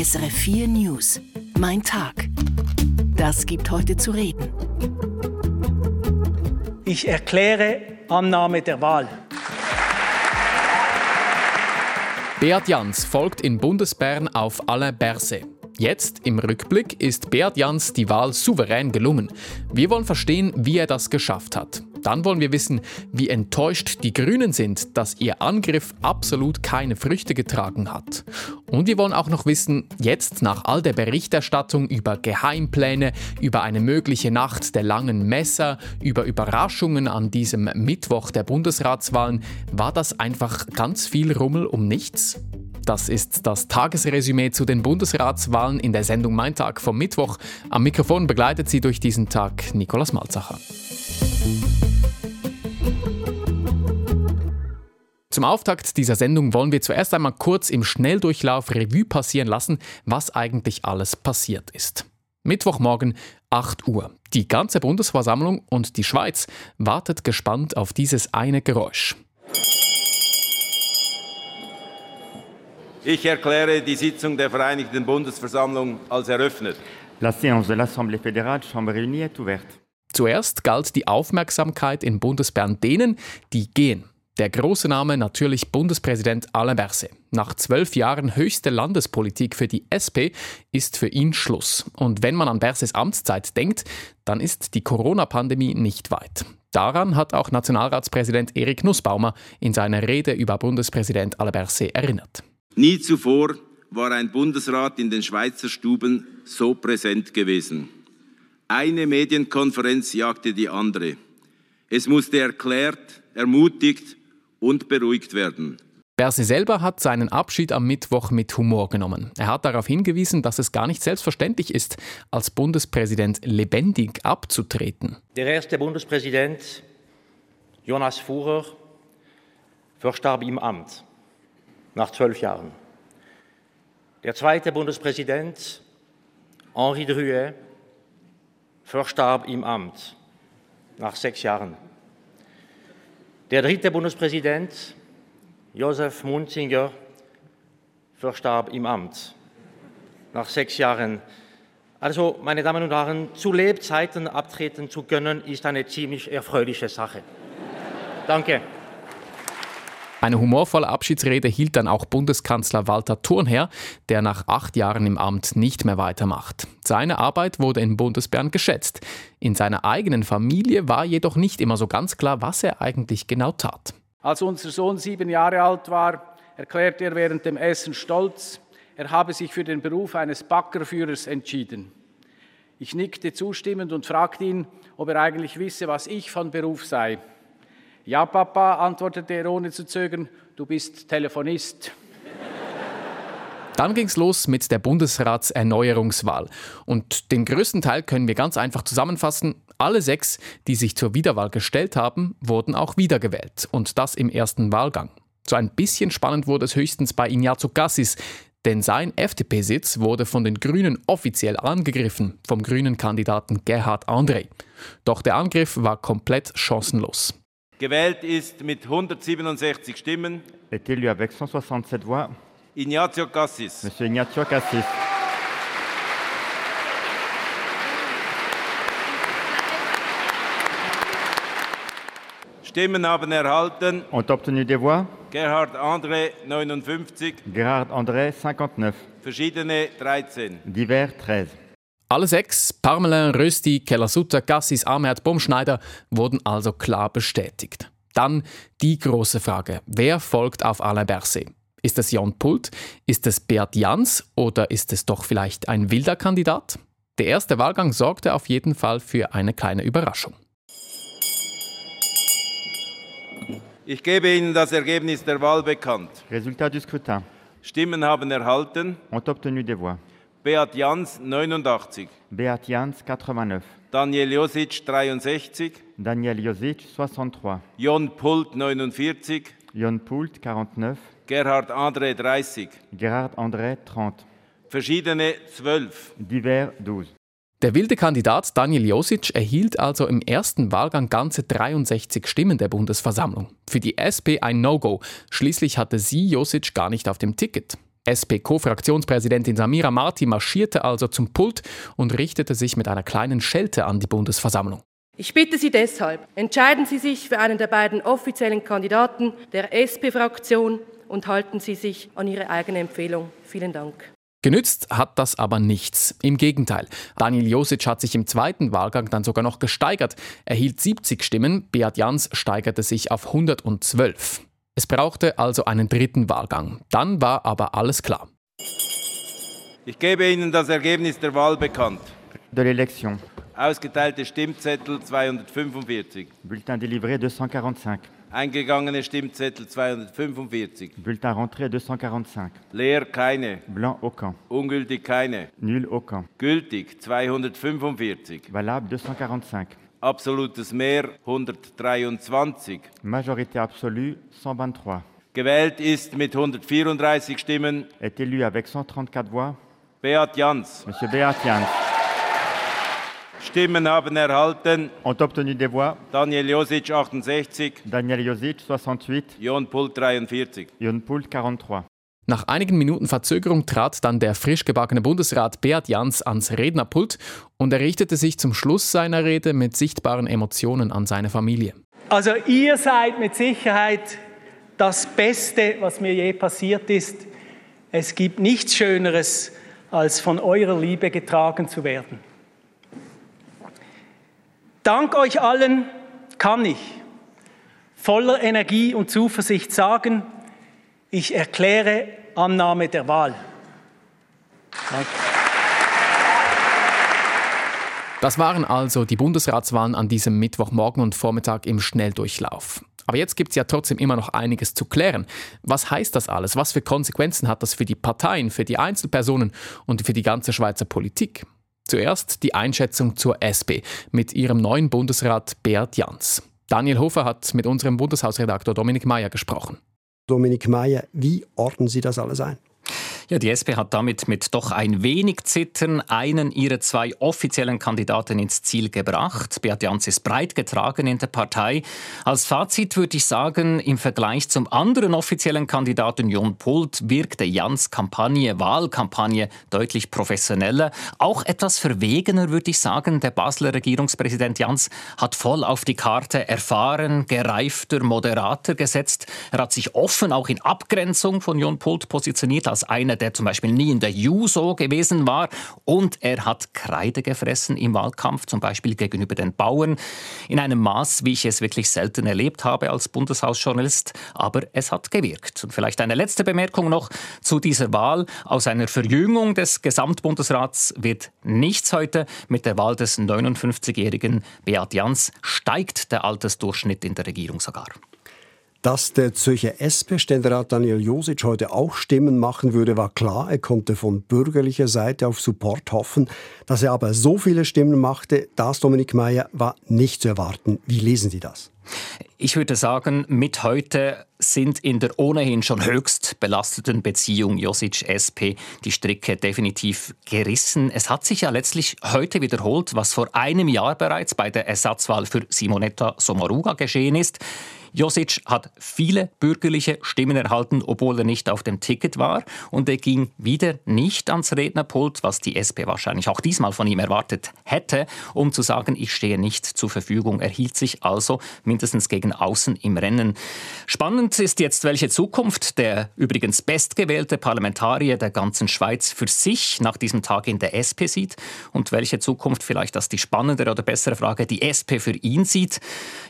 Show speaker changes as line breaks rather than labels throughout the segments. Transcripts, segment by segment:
SRF 4 News. Mein Tag. Das gibt heute zu reden.
Ich erkläre Annahme der Wahl.
Beat Jans folgt in Bundesbern auf Alain Berset. Jetzt, im Rückblick, ist Beat Jans die Wahl souverän gelungen. Wir wollen verstehen, wie er das geschafft hat. Dann wollen wir wissen, wie enttäuscht die Grünen sind, dass ihr Angriff absolut keine Früchte getragen hat. Und wir wollen auch noch wissen, jetzt nach all der Berichterstattung über Geheimpläne, über eine mögliche Nacht der langen Messer, über Überraschungen an diesem Mittwoch der Bundesratswahlen, war das einfach ganz viel Rummel um nichts? Das ist das Tagesresümee zu den Bundesratswahlen in der Sendung Mein Tag vom Mittwoch. Am Mikrofon begleitet sie durch diesen Tag Nikolaus Malzacher. Zum Auftakt dieser Sendung wollen wir zuerst einmal kurz im Schnelldurchlauf Revue passieren lassen, was eigentlich alles passiert ist. Mittwochmorgen 8 Uhr. Die ganze Bundesversammlung und die Schweiz wartet gespannt auf dieses eine Geräusch.
Ich erkläre die Sitzung der Vereinigten Bundesversammlung als eröffnet.
La séance de l'Assemblée fédérale, Chambre réunie, est ouverte.
Zuerst galt die Aufmerksamkeit in Bundesbern denen, die gehen. Der große Name natürlich Bundespräsident Alain Berset. Nach zwölf Jahren höchste Landespolitik für die SP ist für ihn Schluss. Und wenn man an Bersets Amtszeit denkt, dann ist die Corona-Pandemie nicht weit. Daran hat auch Nationalratspräsident Erik Nussbaumer in seiner Rede über Bundespräsident Alain Berset erinnert.
Nie zuvor war ein Bundesrat in den Schweizer Stuben so präsent gewesen. Eine Medienkonferenz jagte die andere. Es musste erklärt, ermutigt und beruhigt werden.
Berse selber hat seinen Abschied am Mittwoch mit Humor genommen. Er hat darauf hingewiesen, dass es gar nicht selbstverständlich ist, als Bundespräsident lebendig abzutreten.
Der erste Bundespräsident, Jonas Fuhrer, verstarb im Amt nach zwölf Jahren. Der zweite Bundespräsident, Henri Drouet, verstarb im Amt nach sechs Jahren. Der dritte Bundespräsident, Josef Munzinger, verstarb im Amt nach sechs Jahren. Also, meine Damen und Herren, zu Lebzeiten abtreten zu können, ist eine ziemlich erfreuliche Sache. Danke.
Eine humorvolle Abschiedsrede hielt dann auch Bundeskanzler Walter Thurnherr, der nach acht Jahren im Amt nicht mehr weitermacht. Seine Arbeit wurde in Bundesbern geschätzt. In seiner eigenen Familie war jedoch nicht immer so ganz klar, was er eigentlich genau tat.
Als unser Sohn sieben Jahre alt war, erklärte er während dem Essen stolz, er habe sich für den Beruf eines Backerführers entschieden. Ich nickte zustimmend und fragte ihn, ob er eigentlich wisse, was ich von Beruf sei. Ja, Papa, antwortete er ohne zu zögern, du bist Telefonist.
Dann ging es los mit der Bundesratserneuerungswahl. Und den größten Teil können wir ganz einfach zusammenfassen. Alle sechs, die sich zur Wiederwahl gestellt haben, wurden auch wiedergewählt. Und das im ersten Wahlgang. So ein bisschen spannend wurde es höchstens bei Ignazio Cassis, denn sein FDP-Sitz wurde von den Grünen offiziell angegriffen, vom grünen Kandidaten Gerhard André. Doch der Angriff war komplett chancenlos.
Gewählt ist mit 167 Stimmen
Est élu avec 167 voix
Ignazio Cassis.
Monsieur Ignazio Cassis.
Stimmen haben erhalten
Ont obtenu des voix
Gerhard André 59,
Gerhard André 59,
verschiedene 13.
divers 13.
Alle sechs, Parmelin, Rösti, Kellersutter, Gassis, Amherd, Bumschneider, wurden also klar bestätigt. Dann die große Frage, wer folgt auf Alain Berset? Ist es Jan Pult? Ist es Beat Jans? Oder ist es doch vielleicht ein wilder Kandidat? Der erste Wahlgang sorgte auf jeden Fall für eine kleine Überraschung.
Ich gebe Ihnen das Ergebnis der Wahl bekannt.
Résultat du scrutin.
Stimmen haben erhalten
Ont obtenu des voix
Beat Jans 89,
Beat Jans 89,
Daniel Josic 63,
Daniel Josic 63,
Jon Pult 49,
Jon Poult 49,
Gerhard André 30,
Gerhard André 30,
verschiedene 12.
divers 12.
Der wilde Kandidat Daniel Josic erhielt also im ersten Wahlgang ganze 63 Stimmen der Bundesversammlung. Für die SP ein No-Go. Schließlich hatte sie Josic gar nicht auf dem Ticket. SP-Co-Fraktionspräsidentin Samira Marti marschierte also zum Pult und richtete sich mit einer kleinen Schelte an die Bundesversammlung.
Ich bitte Sie deshalb, entscheiden Sie sich für einen der beiden offiziellen Kandidaten der SP-Fraktion und halten Sie sich an Ihre eigene Empfehlung. Vielen Dank.
Genützt hat das aber nichts. Im Gegenteil. Daniel Josic hat sich im zweiten Wahlgang dann sogar noch gesteigert. Er hielt 70 Stimmen, Beat Jans steigerte sich auf 112. Es brauchte also einen dritten Wahlgang. Dann war aber alles klar.
Ich gebe Ihnen das Ergebnis der Wahl bekannt.
De l'élection.
Ausgeteilte Stimmzettel 245.
Bulletin délivré 245.
Eingegangene Stimmzettel 245.
Bulletin rentré 245.
Leer keine.
Blanc aucun.
Ungültig keine.
Nul aucun.
Gültig 245.
Valable 245.
Absolutes Mehr 123.
Majorité absolue 123.
Gewählt ist mit 134 Stimmen
Est élu avec 134 voix
Beat Jans.
Monsieur Beat Jans.
Stimmen haben erhalten
Ont obtenu des voix
Daniel Josic 68,
Daniel Josic 68,
Jon Pult 43.
Jon Poul 43.
Nach einigen Minuten Verzögerung trat dann der frisch gebackene Bundesrat Beat Jans ans Rednerpult und er richtete sich zum Schluss seiner Rede mit sichtbaren Emotionen an seine Familie.
Also ihr seid mit Sicherheit das Beste, was mir je passiert ist. Es gibt nichts Schöneres, als von eurer Liebe getragen zu werden. Dank euch allen kann ich voller Energie und Zuversicht sagen, ich erkläre Annahme der Wahl. Danke.
Das waren also die Bundesratswahlen an diesem Mittwochmorgen und Vormittag im Schnelldurchlauf. Aber jetzt gibt es ja trotzdem immer noch einiges zu klären. Was heißt das alles? Was für Konsequenzen hat das für die Parteien, für die Einzelpersonen und für die ganze Schweizer Politik? Zuerst die Einschätzung zur SP mit ihrem neuen Bundesrat Beat Jans. Daniel Hofer hat mit unserem Bundeshausredaktor Dominik Mayer gesprochen.
Dominik Mayer, wie ordnen Sie das alles ein?
Ja, die SP hat damit mit doch ein wenig Zittern einen ihrer zwei offiziellen Kandidaten ins Ziel gebracht. Beat Jans ist breit getragen in der Partei. Als Fazit würde ich sagen, im Vergleich zum anderen offiziellen Kandidaten Jon Pult wirkte Jans Kampagne, Wahlkampagne deutlich professioneller. Auch etwas verwegener würde ich sagen. Der Basler Regierungspräsident Jans hat voll auf die Karte erfahren, gereifter, moderater gesetzt. Er hat sich offen auch in Abgrenzung von Jon Pult positioniert als einer, der zum Beispiel nie in der Juso gewesen war. Und er hat Kreide gefressen im Wahlkampf, zum Beispiel gegenüber den Bauern, in einem Maß, wie ich es wirklich selten erlebt habe als Bundeshausjournalist. Aber es hat gewirkt. Und vielleicht eine letzte Bemerkung noch zu dieser Wahl. Aus einer Verjüngung des Gesamtbundesrats wird nichts heute. Mit der Wahl des 59-jährigen Beat Jans steigt der Altersdurchschnitt in der Regierung sogar.
Dass der Zürcher SP-Ständerat Daniel Josic heute auch Stimmen machen würde, war klar. Er konnte von bürgerlicher Seite auf Support hoffen. Dass er aber so viele Stimmen machte, das, Dominik Mayer, war nicht zu erwarten. Wie lesen Sie das?
Ich würde sagen, mit heute sind in der ohnehin schon höchst belasteten Beziehung Josic-SP die Stricke definitiv gerissen. Es hat sich ja letztlich heute wiederholt, was vor einem Jahr bereits bei der Ersatzwahl für Simonetta Sommaruga geschehen ist. Josic hat viele bürgerliche Stimmen erhalten, obwohl er nicht auf dem Ticket war. Und er ging wieder nicht ans Rednerpult, was die SP wahrscheinlich auch diesmal von ihm erwartet hätte, um zu sagen, ich stehe nicht zur Verfügung. Er hielt sich also mindestens gegen außen im Rennen. Spannend ist jetzt, welche Zukunft der übrigens bestgewählte Parlamentarier der ganzen Schweiz für sich nach diesem Tag in der SP sieht und welche Zukunft vielleicht als die spannendere oder bessere Frage die SP für ihn sieht.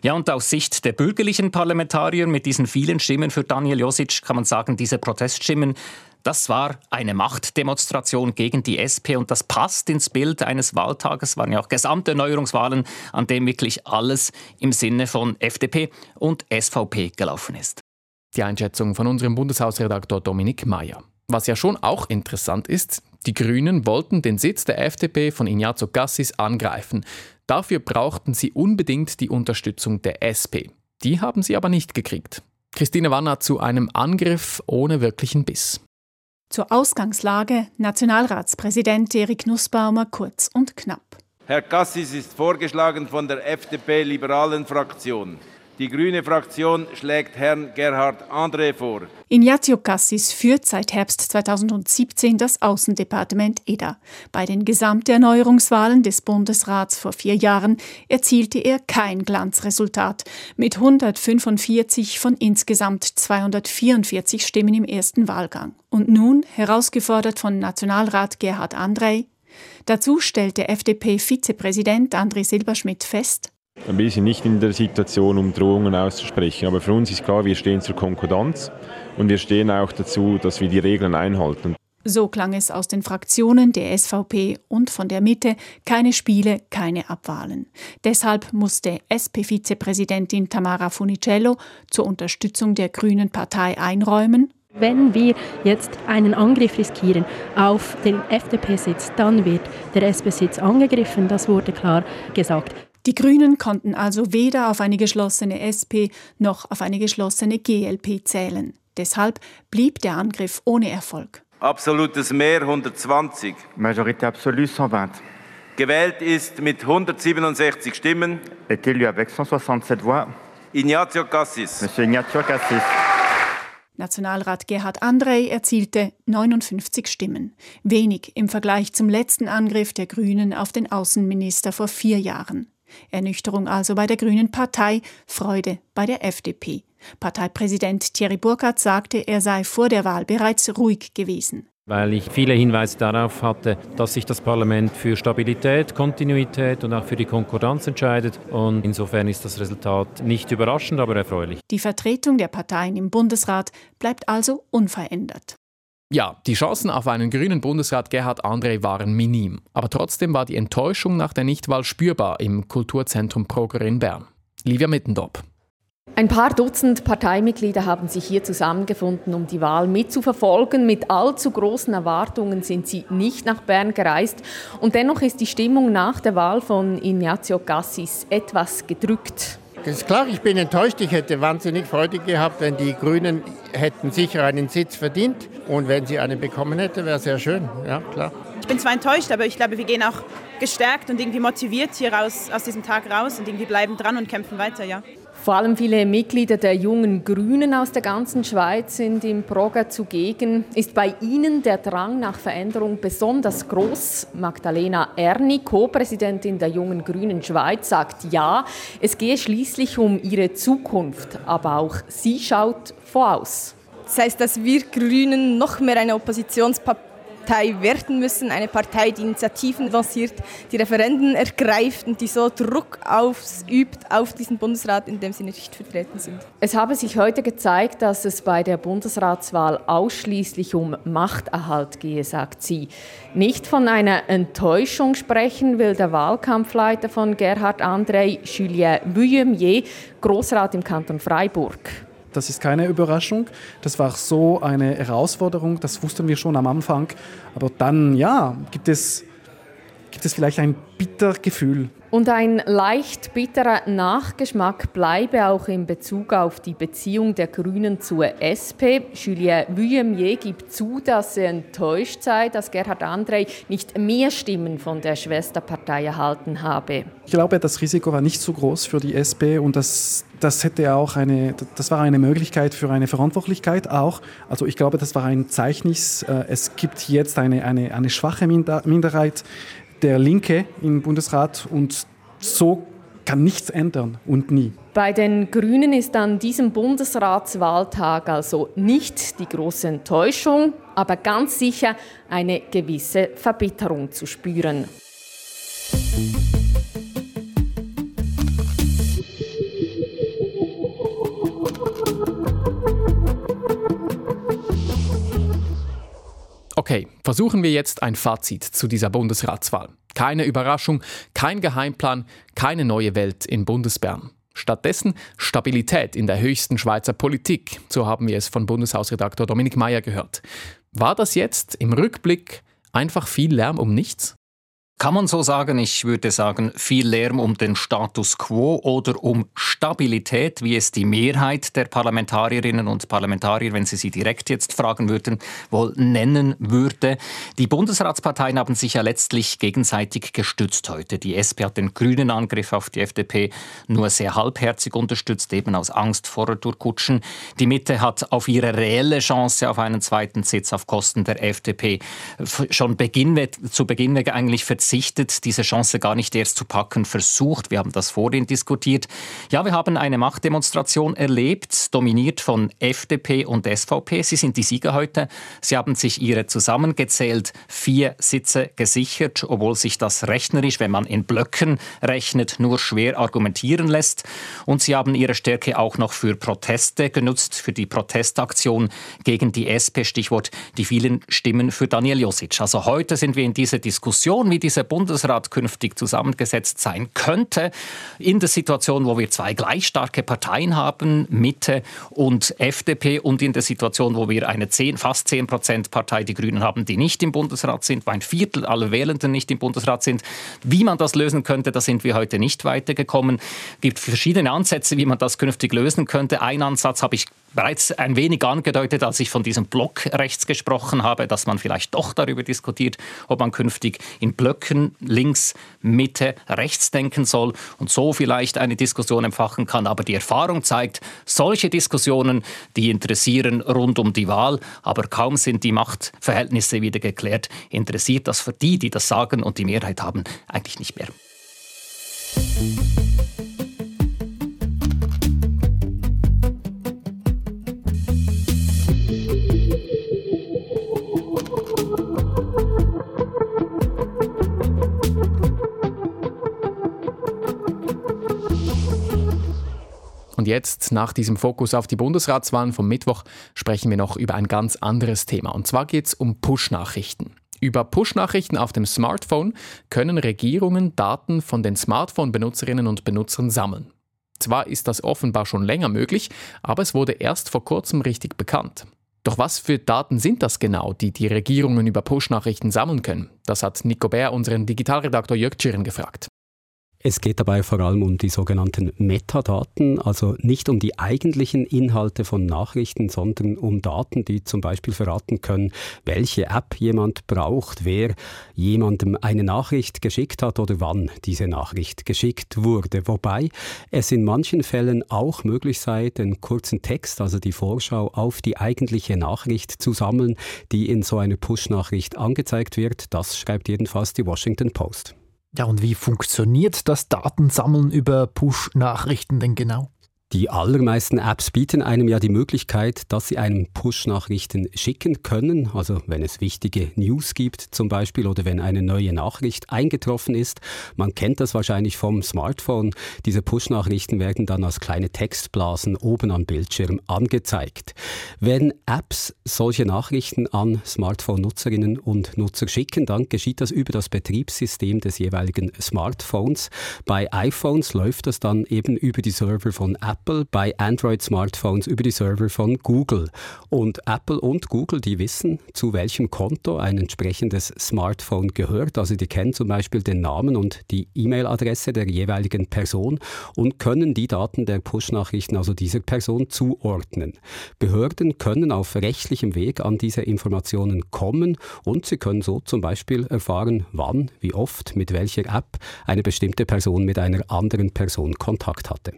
Ja, und aus Sicht der bürgerlichen Parlamentarier mit diesen vielen Stimmen für Daniel Josic kann man sagen, diese Proteststimmen, das war eine Machtdemonstration gegen die SP und das passt ins Bild eines Wahltages, waren ja auch Gesamterneuerungswahlen, an dem wirklich alles im Sinne von FDP und SVP gelaufen ist.
Die Einschätzung von unserem Bundeshausredaktor Dominik Mayer. Was ja schon auch interessant ist, die Grünen wollten den Sitz der FDP von Ignazio Gassis angreifen. Dafür brauchten sie unbedingt die Unterstützung der SP. Die haben sie aber nicht gekriegt. Christine Wanner zu einem Angriff ohne wirklichen Biss.
Zur Ausgangslage Nationalratspräsident Erik Nussbaumer kurz und knapp.
Herr Cassis ist vorgeschlagen von der FDP-liberalen Fraktion. Die grüne Fraktion schlägt Herrn Gerhard André vor.
Ignazio Cassis führt seit Herbst 2017 das Außendepartement EDA. Bei den Gesamterneuerungswahlen des Bundesrats vor vier Jahren erzielte er kein Glanzresultat. Mit 145 von insgesamt 244 Stimmen im ersten Wahlgang. Und nun, herausgefordert von Nationalrat Gerhard André, dazu stellte FDP-Vizepräsident André Silberschmidt fest,
wir sind nicht in der Situation, um Drohungen auszusprechen, aber für uns ist klar, wir stehen zur Konkordanz und wir stehen auch dazu, dass wir die Regeln einhalten.
So klang es aus den Fraktionen der SVP und von der Mitte. Keine Spiele, keine Abwahlen. Deshalb musste SP-Vizepräsidentin Tamara Funicello zur Unterstützung der Grünen Partei einräumen.
Wenn wir jetzt einen Angriff riskieren auf den FDP-Sitz, dann wird der SP-Sitz angegriffen. Das wurde klar gesagt.
Die Grünen konnten also weder auf eine geschlossene SP noch auf eine geschlossene GLP zählen. Deshalb blieb der Angriff ohne Erfolg.
Absolutes Mehr 120.
Majorité absolue 120.
Gewählt ist mit 167 Stimmen.
Est élu avec 167 voix.
Ignazio Cassis.
Monsieur Ignazio Cassis.
Nationalrat Gerhard Andrei erzielte 59 Stimmen. Wenig im Vergleich zum letzten Angriff der Grünen auf den Außenminister vor vier Jahren. Ernüchterung also bei der Grünen Partei, Freude bei der FDP. Parteipräsident Thierry Burkhardt sagte, er sei vor der Wahl bereits ruhig gewesen.
Weil ich viele Hinweise darauf hatte, dass sich das Parlament für Stabilität, Kontinuität und auch für die Konkordanz entscheidet. Und insofern ist das Resultat nicht überraschend, aber erfreulich.
Die Vertretung der Parteien im Bundesrat bleibt also unverändert.
Ja, die Chancen auf einen grünen Bundesrat Gerhard André waren minim. Aber trotzdem war die Enttäuschung nach der Nichtwahl spürbar im Kulturzentrum Proger in Bern. Livia Mittendorp.
Ein paar Dutzend Parteimitglieder haben sich hier zusammengefunden, um die Wahl mitzuverfolgen. Mit allzu großen Erwartungen sind sie nicht nach Bern gereist. Und dennoch ist die Stimmung nach der Wahl von Ignazio Cassis etwas gedrückt.
Ist klar, ich bin enttäuscht. Ich hätte wahnsinnig Freude gehabt, wenn die Grünen hätten sicher einen Sitz verdient. Und wenn sie einen bekommen hätten, wäre sehr schön. Ja, klar.
Ich bin zwar enttäuscht, aber ich glaube, wir gehen auch gestärkt und irgendwie motiviert hier raus, aus diesem Tag raus und irgendwie bleiben dran und kämpfen weiter, ja.
Vor allem viele Mitglieder der jungen Grünen aus der ganzen Schweiz sind im Proger zugegen. Ist bei Ihnen der Drang nach Veränderung besonders groß? Magdalena Erni, Co-Präsidentin der jungen Grünen Schweiz, sagt ja. Es gehe schließlich um ihre Zukunft, aber auch sie schaut voraus.
Das heißt, dass wir Grünen noch mehr eine Oppositionspartei Partei werden müssen, eine Partei, die Initiativen lanciert, die Referenden ergreift und die so Druck ausübt auf diesen Bundesrat, in dem sie nicht vertreten sind.
Es habe sich heute gezeigt, dass es bei der Bundesratswahl ausschließlich um Machterhalt gehe, sagt sie. Nicht von einer Enttäuschung sprechen will der Wahlkampfleiter von Gerhard André, Julien Vuillemier, Großrat im Kanton Freiburg.
Das ist keine Überraschung. Das war so eine Herausforderung, das wussten wir schon am Anfang. Aber dann, ja, gibt es, gibt es vielleicht ein bitter Gefühl.
Und ein leicht bitterer Nachgeschmack bleibe auch in Bezug auf die Beziehung der Grünen zur SP. Julien Vuillemier gibt zu, dass er enttäuscht sei, dass Gerhard André nicht mehr Stimmen von der Schwesterpartei erhalten habe.
Ich glaube, das Risiko war nicht so groß für die SP und das, das hätte auch eine, das war eine Möglichkeit für eine Verantwortlichkeit auch. Also ich glaube, das war ein Zeichnis. Äh, es gibt jetzt eine, eine, eine schwache Minderheit der Linke im Bundesrat und so kann nichts ändern und nie.
Bei den Grünen ist an diesem Bundesratswahltag also nicht die große Enttäuschung, aber ganz sicher eine gewisse Verbitterung zu spüren.
Okay, versuchen wir jetzt ein Fazit zu dieser Bundesratswahl. Keine Überraschung, kein Geheimplan, keine neue Welt in Bundesbern. Stattdessen Stabilität in der höchsten Schweizer Politik, so haben wir es von Bundeshausredaktor Dominik Mayer gehört. War das jetzt im Rückblick einfach viel Lärm um nichts?
Kann man so sagen, ich würde sagen, viel Lärm um den Status quo oder um Stabilität, wie es die Mehrheit der Parlamentarierinnen und Parlamentarier, wenn Sie sie direkt jetzt fragen würden, wohl nennen würde. Die Bundesratsparteien haben sich ja letztlich gegenseitig gestützt heute. Die SP hat den grünen Angriff auf die FDP nur sehr halbherzig unterstützt, eben aus Angst vor Durchkutschen. Die Mitte hat auf ihre reelle Chance auf einen zweiten Sitz auf Kosten der FDP schon Beginn, zu Beginn eigentlich verzichtet verzichtet, diese Chance gar nicht erst zu packen, versucht. Wir haben das vorhin diskutiert. Ja, wir haben eine Machtdemonstration erlebt, dominiert von FDP und SVP. Sie sind die Sieger heute. Sie haben sich ihre zusammengezählt vier Sitze gesichert, obwohl sich das rechnerisch, wenn man in Blöcken rechnet, nur schwer argumentieren lässt. Und sie haben ihre Stärke auch noch für Proteste genutzt, für die Protestaktion gegen die SP, Stichwort die vielen Stimmen für Daniel Josic. Also heute sind wir in dieser Diskussion, wie diese dieser Bundesrat künftig zusammengesetzt sein könnte, in der Situation, wo wir zwei gleich starke Parteien haben, Mitte und FDP, und in der Situation, wo wir eine 10, fast 10 Prozent Partei, die Grünen haben, die nicht im Bundesrat sind, wo ein Viertel aller Wählenden nicht im Bundesrat sind. Wie man das lösen könnte, da sind wir heute nicht weitergekommen. Es gibt verschiedene Ansätze, wie man das künftig lösen könnte. Ein Ansatz habe ich bereits ein wenig angedeutet, als ich von diesem Block rechts gesprochen habe, dass man vielleicht doch darüber diskutiert, ob man künftig in Blöcken links, Mitte, rechts denken soll und so vielleicht eine Diskussion empfachen kann. Aber die Erfahrung zeigt, solche Diskussionen, die interessieren rund um die Wahl, aber kaum sind die Machtverhältnisse wieder geklärt, interessiert das für die, die das sagen und die Mehrheit haben, eigentlich nicht mehr.
Jetzt, nach diesem Fokus auf die Bundesratswahlen vom Mittwoch, sprechen wir noch über ein ganz anderes Thema. Und zwar geht es um Push-Nachrichten. Über Push-Nachrichten auf dem Smartphone können Regierungen Daten von den Smartphone-Benutzerinnen und Benutzern sammeln. Zwar ist das offenbar schon länger möglich, aber es wurde erst vor kurzem richtig bekannt. Doch was für Daten sind das genau, die die Regierungen über Push-Nachrichten sammeln können? Das hat Nico Bär unseren Digitalredaktor Jörg Tschirren gefragt.
Es geht dabei vor allem um die sogenannten Metadaten, also nicht um die eigentlichen Inhalte von Nachrichten, sondern um Daten, die zum Beispiel verraten können, welche App jemand braucht, wer jemandem eine Nachricht geschickt hat oder wann diese Nachricht geschickt wurde. Wobei es in manchen Fällen auch möglich sei, den kurzen Text, also die Vorschau auf die eigentliche Nachricht zu sammeln, die in so einer Push-Nachricht angezeigt wird. Das schreibt jedenfalls die Washington Post.
Ja, und wie funktioniert das Datensammeln über Push-Nachrichten denn genau?
Die allermeisten Apps bieten einem ja die Möglichkeit, dass sie einem Push-Nachrichten schicken können. Also wenn es wichtige News gibt zum Beispiel oder wenn eine neue Nachricht eingetroffen ist. Man kennt das wahrscheinlich vom Smartphone. Diese Push-Nachrichten werden dann als kleine Textblasen oben am Bildschirm angezeigt. Wenn Apps solche Nachrichten an Smartphone-Nutzerinnen und Nutzer schicken, dann geschieht das über das Betriebssystem des jeweiligen Smartphones. Bei iPhones läuft das dann eben über die Server von Apple Apple bei Android-Smartphones über die Server von Google. Und Apple und Google, die wissen, zu welchem Konto ein entsprechendes Smartphone gehört. Also die kennen zum Beispiel den Namen und die E-Mail-Adresse der jeweiligen Person und können die Daten der Push-Nachrichten also dieser Person zuordnen. Behörden können auf rechtlichem Weg an diese Informationen kommen und sie können so zum Beispiel erfahren, wann, wie oft, mit welcher App eine bestimmte Person mit einer anderen Person Kontakt hatte.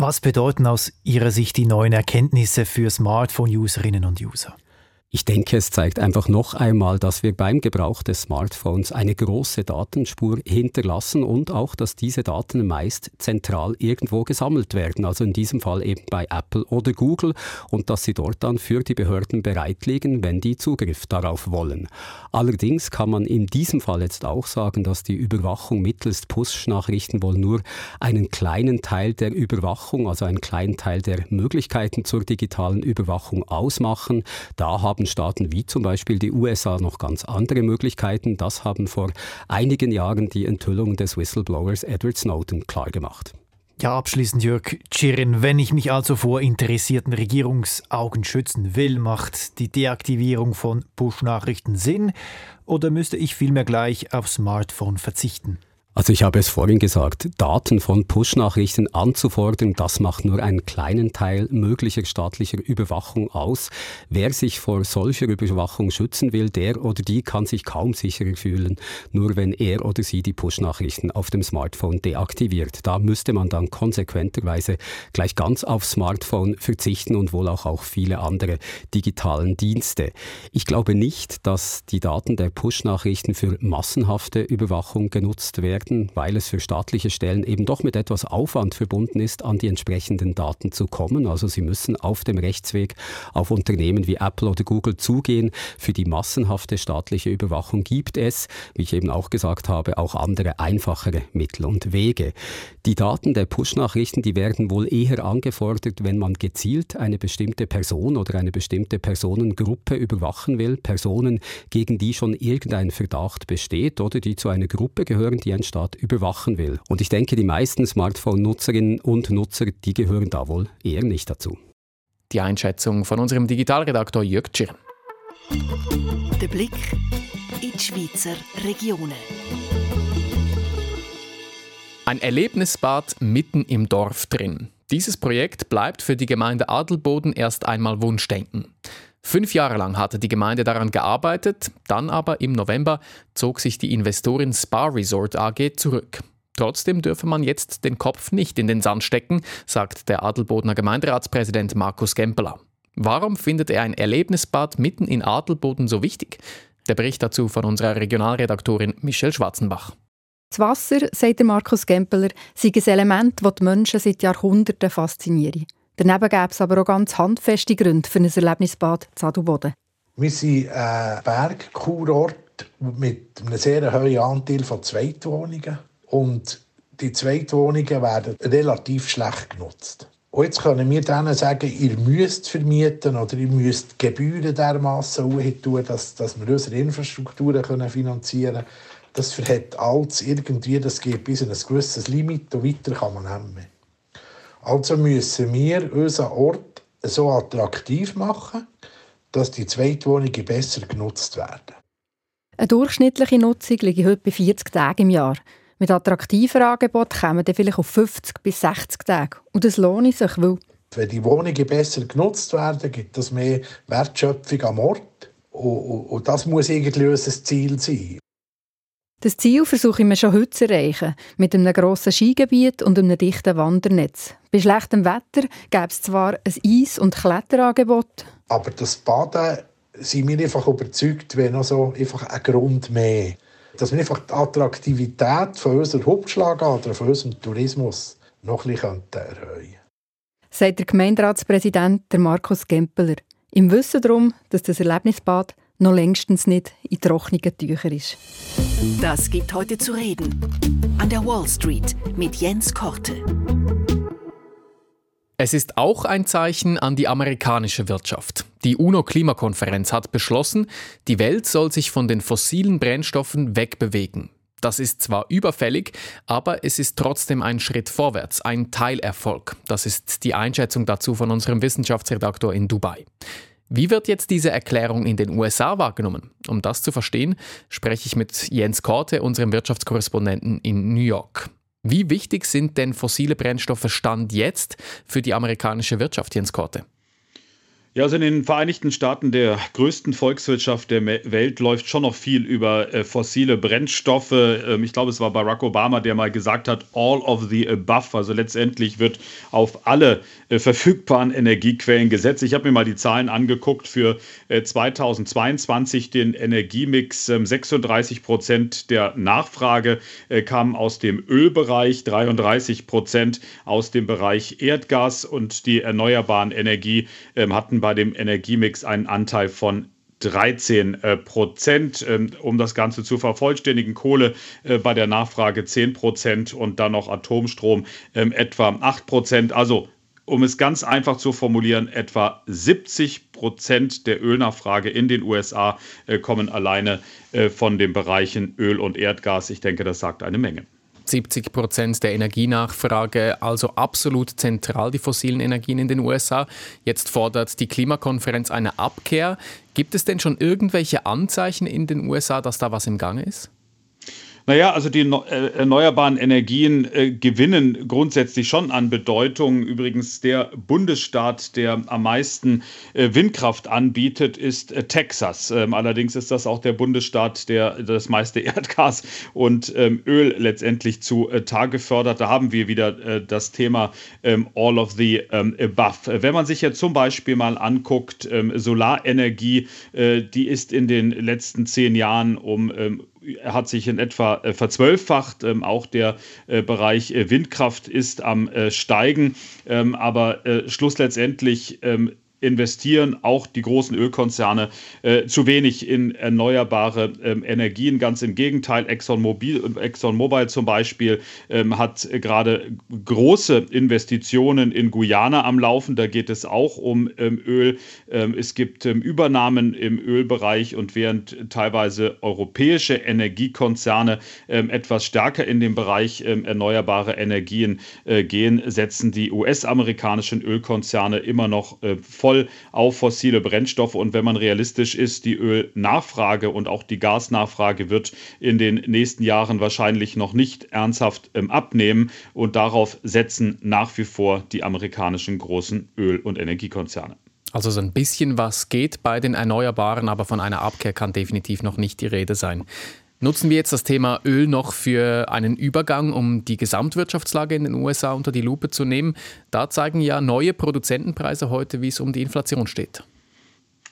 Was bedeuten aus Ihrer Sicht die neuen Erkenntnisse für Smartphone-Userinnen und User?
Ich denke, es zeigt einfach noch einmal, dass wir beim Gebrauch des Smartphones eine große Datenspur hinterlassen und auch, dass diese Daten meist zentral irgendwo gesammelt werden, also in diesem Fall eben bei Apple oder Google und dass sie dort dann für die Behörden bereit liegen, wenn die Zugriff darauf wollen. Allerdings kann man in diesem Fall jetzt auch sagen, dass die Überwachung mittels Push-Nachrichten wohl nur einen kleinen Teil der Überwachung, also einen kleinen Teil der Möglichkeiten zur digitalen Überwachung ausmachen. Da haben haben Staaten wie zum Beispiel die USA noch ganz andere Möglichkeiten. Das haben vor einigen Jahren die Enthüllungen des Whistleblowers Edward Snowden klargemacht.
Ja, abschließend Jörg Tschirin, wenn ich mich also vor interessierten Regierungsaugen schützen will, macht die Deaktivierung von Push-Nachrichten Sinn oder müsste ich vielmehr gleich aufs Smartphone verzichten?
Also ich habe es vorhin gesagt, Daten von Push-Nachrichten anzufordern, das macht nur einen kleinen Teil möglicher staatlicher Überwachung aus. Wer sich vor solcher Überwachung schützen will, der oder die kann sich kaum sicherer fühlen, nur wenn er oder sie die Push-Nachrichten auf dem Smartphone deaktiviert. Da müsste man dann konsequenterweise gleich ganz aufs Smartphone verzichten und wohl auch auf viele andere digitalen Dienste. Ich glaube nicht, dass die Daten der Push-Nachrichten für massenhafte Überwachung genutzt werden werden, weil es für staatliche Stellen eben doch mit etwas Aufwand verbunden ist, an die entsprechenden Daten zu kommen. Also sie müssen auf dem Rechtsweg auf Unternehmen wie Apple oder Google zugehen. Für die massenhafte staatliche Überwachung gibt es, wie ich eben auch gesagt habe, auch andere einfachere Mittel und Wege. Die Daten der Push-Nachrichten, die werden wohl eher angefordert, wenn man gezielt eine bestimmte Person oder eine bestimmte Personengruppe überwachen will. Personen, gegen die schon irgendein Verdacht besteht oder die zu einer Gruppe gehören, die ein Staat überwachen will. Und ich denke, die meisten Smartphone-Nutzerinnen und Nutzer, die gehören da wohl eher nicht dazu.
Die Einschätzung von unserem Digitalredaktor Jörg Tschirn.
Der Blick in die Schweizer Regionen.
Ein Erlebnisbad mitten im Dorf drin. Dieses Projekt bleibt für die Gemeinde Adelboden erst einmal Wunschdenken. Fünf Jahre lang hatte die Gemeinde daran gearbeitet, dann aber im November zog sich die Investorin Spa Resort AG zurück. Trotzdem dürfe man jetzt den Kopf nicht in den Sand stecken, sagt der Adelbodener Gemeinderatspräsident Markus Gempeler. Warum findet er ein Erlebnisbad mitten in Adelboden so wichtig? Der Bericht dazu von unserer Regionalredaktorin Michelle Schwarzenbach.
Das Wasser, sagt Markus Gempeler, sei ein Element, das die Menschen seit Jahrhunderten faszinieren. Daneben gäbe es aber auch ganz handfeste Gründe für ein Erlebnisbad zu Adelboden.
Wir sind ein Bergkurort mit einem sehr hohen Anteil von Zweitwohnungen. Und die Zweitwohnungen werden relativ schlecht genutzt. Und jetzt können wir denen sagen, ihr müsst vermieten oder ihr müsst Gebühren dermassen tun, dass, dass wir unsere Infrastrukturen finanzieren können. Das verhält alles irgendwie, das geht bis ein gewisses Limit und weiter kann man nicht mehr. Also müssen wir unseren Ort so attraktiv machen, dass die Zweitwohnungen besser genutzt werden.
Eine durchschnittliche Nutzung liegt heute bei 40 Tagen im Jahr. Mit attraktiven Angeboten kommen wir vielleicht auf 50 bis 60 Tage. Und das lohnt sich, weil...
Wenn die Wohnungen besser genutzt werden, gibt es mehr Wertschöpfung am Ort. Und, und, und das muss irgendwie unser Ziel sein.
Das Ziel versuche ich mir schon heute zu erreichen, mit einem grossen Skigebiet und einem dichten Wandernetz. Bei schlechtem Wetter gäbe es zwar ein Eis- und Kletterangebot.
Aber das Baden sind wir einfach überzeugt, wenn noch so einfach ein Grund mehr. Dass wir einfach die Attraktivität von unserer Hauptschlagader, von unserem Tourismus noch ein bisschen erhöhen.
Sagt der Gemeinderatspräsident Markus Gempeler. Im Wissen darum, dass das Erlebnisbad noch längstens nicht in trockenen Tüchern ist.
Das gibt heute zu reden. An der Wall Street mit Jens Korte.
Es ist auch ein Zeichen an die amerikanische Wirtschaft. Die UNO-Klimakonferenz hat beschlossen, die Welt soll sich von den fossilen Brennstoffen wegbewegen. Das ist zwar überfällig, aber es ist trotzdem ein Schritt vorwärts, ein Teilerfolg. Das ist die Einschätzung dazu von unserem Wissenschaftsredaktor in Dubai. Wie wird jetzt diese Erklärung in den USA wahrgenommen? Um das zu verstehen, spreche ich mit Jens Korte, unserem Wirtschaftskorrespondenten in New York. Wie wichtig sind denn fossile Brennstoffe Stand jetzt für die amerikanische Wirtschaft, Jens Korte?
Ja, also in den Vereinigten Staaten, der größten Volkswirtschaft der Welt, läuft schon noch viel über äh, fossile Brennstoffe. Ähm, ich glaube, es war Barack Obama, der mal gesagt hat, all of the above. Also letztendlich wird auf alle äh, verfügbaren Energiequellen gesetzt. Ich habe mir mal die Zahlen angeguckt für äh, 2022, den Energiemix. 36 ähm, Prozent der Nachfrage äh, kamen aus dem Ölbereich, 33 Prozent aus dem Bereich Erdgas und die erneuerbaren Energie ähm, hatten bei bei dem Energiemix einen Anteil von 13 äh, Prozent. Ähm, um das Ganze zu vervollständigen, Kohle äh, bei der Nachfrage 10 Prozent und dann noch Atomstrom ähm, etwa 8 Prozent. Also um es ganz einfach zu formulieren, etwa 70 Prozent der Ölnachfrage in den USA äh, kommen alleine von den Bereichen Öl und Erdgas. Ich denke, das sagt eine Menge.
70 Prozent der Energienachfrage, also absolut zentral die fossilen Energien in den USA. Jetzt fordert die Klimakonferenz eine Abkehr. Gibt es denn schon irgendwelche Anzeichen in den USA, dass da was im Gange ist?
Naja, also die äh, erneuerbaren Energien äh, gewinnen grundsätzlich schon an Bedeutung. Übrigens der Bundesstaat, der am meisten äh, Windkraft anbietet, ist äh, Texas. Ähm, allerdings ist das auch der Bundesstaat, der das meiste Erdgas und ähm, Öl letztendlich zu äh, Tage fördert. Da haben wir wieder äh, das Thema ähm, All of the ähm, Above. Wenn man sich jetzt zum Beispiel mal anguckt, ähm, Solarenergie, die ist in den letzten zehn Jahren um ähm, hat sich in etwa äh, verzwölffacht. Ähm, auch der äh, Bereich äh, Windkraft ist am Steigen. Ähm, aber äh, schlussletztendlich ähm, investieren auch die großen Ölkonzerne äh, zu wenig in erneuerbare ähm, Energien. Ganz im Gegenteil, ExxonMobil, ExxonMobil zum Beispiel ähm, hat gerade große Investitionen in Guyana am Laufen. Da geht es auch um ähm, Öl. Ähm, es gibt ähm, Übernahmen im Ölbereich und während teilweise europäische Energiekonzerne ähm, etwas stärker in den Bereich erneuerbare Energien äh, gehen, setzen die US-amerikanischen Ölkonzerne immer noch äh, voll auf fossile Brennstoffe. Und wenn man realistisch ist, die Ölnachfrage und auch die Gasnachfrage wird in den nächsten Jahren wahrscheinlich noch nicht ernsthaft ähm, abnehmen. Und darauf setzen nach wie vor die amerikanischen großen Öl- und Energiekonzerne.
Also so ein bisschen was geht bei den Erneuerbaren, aber von einer Abkehr kann definitiv noch nicht die Rede sein. Nutzen wir jetzt das Thema Öl noch für einen Übergang, um die Gesamtwirtschaftslage in den USA unter die Lupe zu nehmen. Da zeigen ja neue Produzentenpreise heute, wie es um die Inflation steht.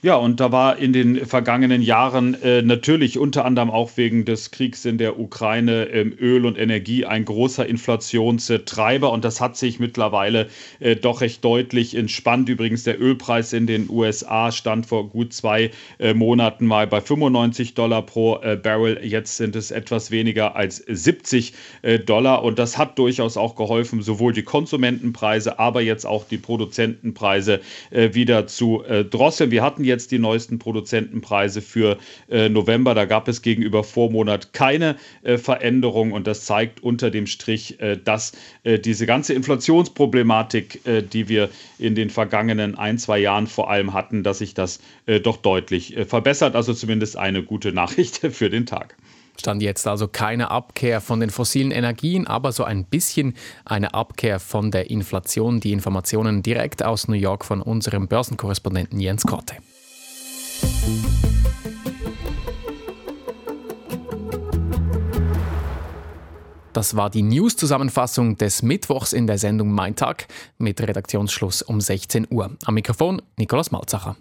Ja, und da war in den vergangenen Jahren äh, natürlich unter anderem auch wegen des Kriegs in der Ukraine ähm, Öl und Energie ein großer Inflationstreiber und das hat sich mittlerweile äh, doch recht deutlich entspannt. Übrigens der Ölpreis in den USA stand vor gut zwei äh, Monaten mal bei 95 Dollar pro äh, Barrel. Jetzt sind es etwas weniger als 70 äh, Dollar und das hat durchaus auch geholfen, sowohl die Konsumentenpreise, aber jetzt auch die Produzentenpreise äh, wieder zu drosseln. Wir hatten jetzt die neuesten Produzentenpreise für äh, November. Da gab es gegenüber Vormonat keine äh, Veränderung und das zeigt unter dem Strich, äh, dass äh, diese ganze Inflationsproblematik, äh, die wir in den vergangenen ein, zwei Jahren vor allem hatten, dass sich das äh, doch deutlich verbessert. Also zumindest eine gute Nachricht für den Tag.
Stand jetzt also keine Abkehr von den fossilen Energien, aber so ein bisschen eine Abkehr von der Inflation. Die Informationen direkt aus New York von unserem Börsenkorrespondenten Jens Korte. Das war die News-Zusammenfassung des Mittwochs in der Sendung Mein Tag mit Redaktionsschluss um 16 Uhr. Am Mikrofon Nikolaus Malzacher.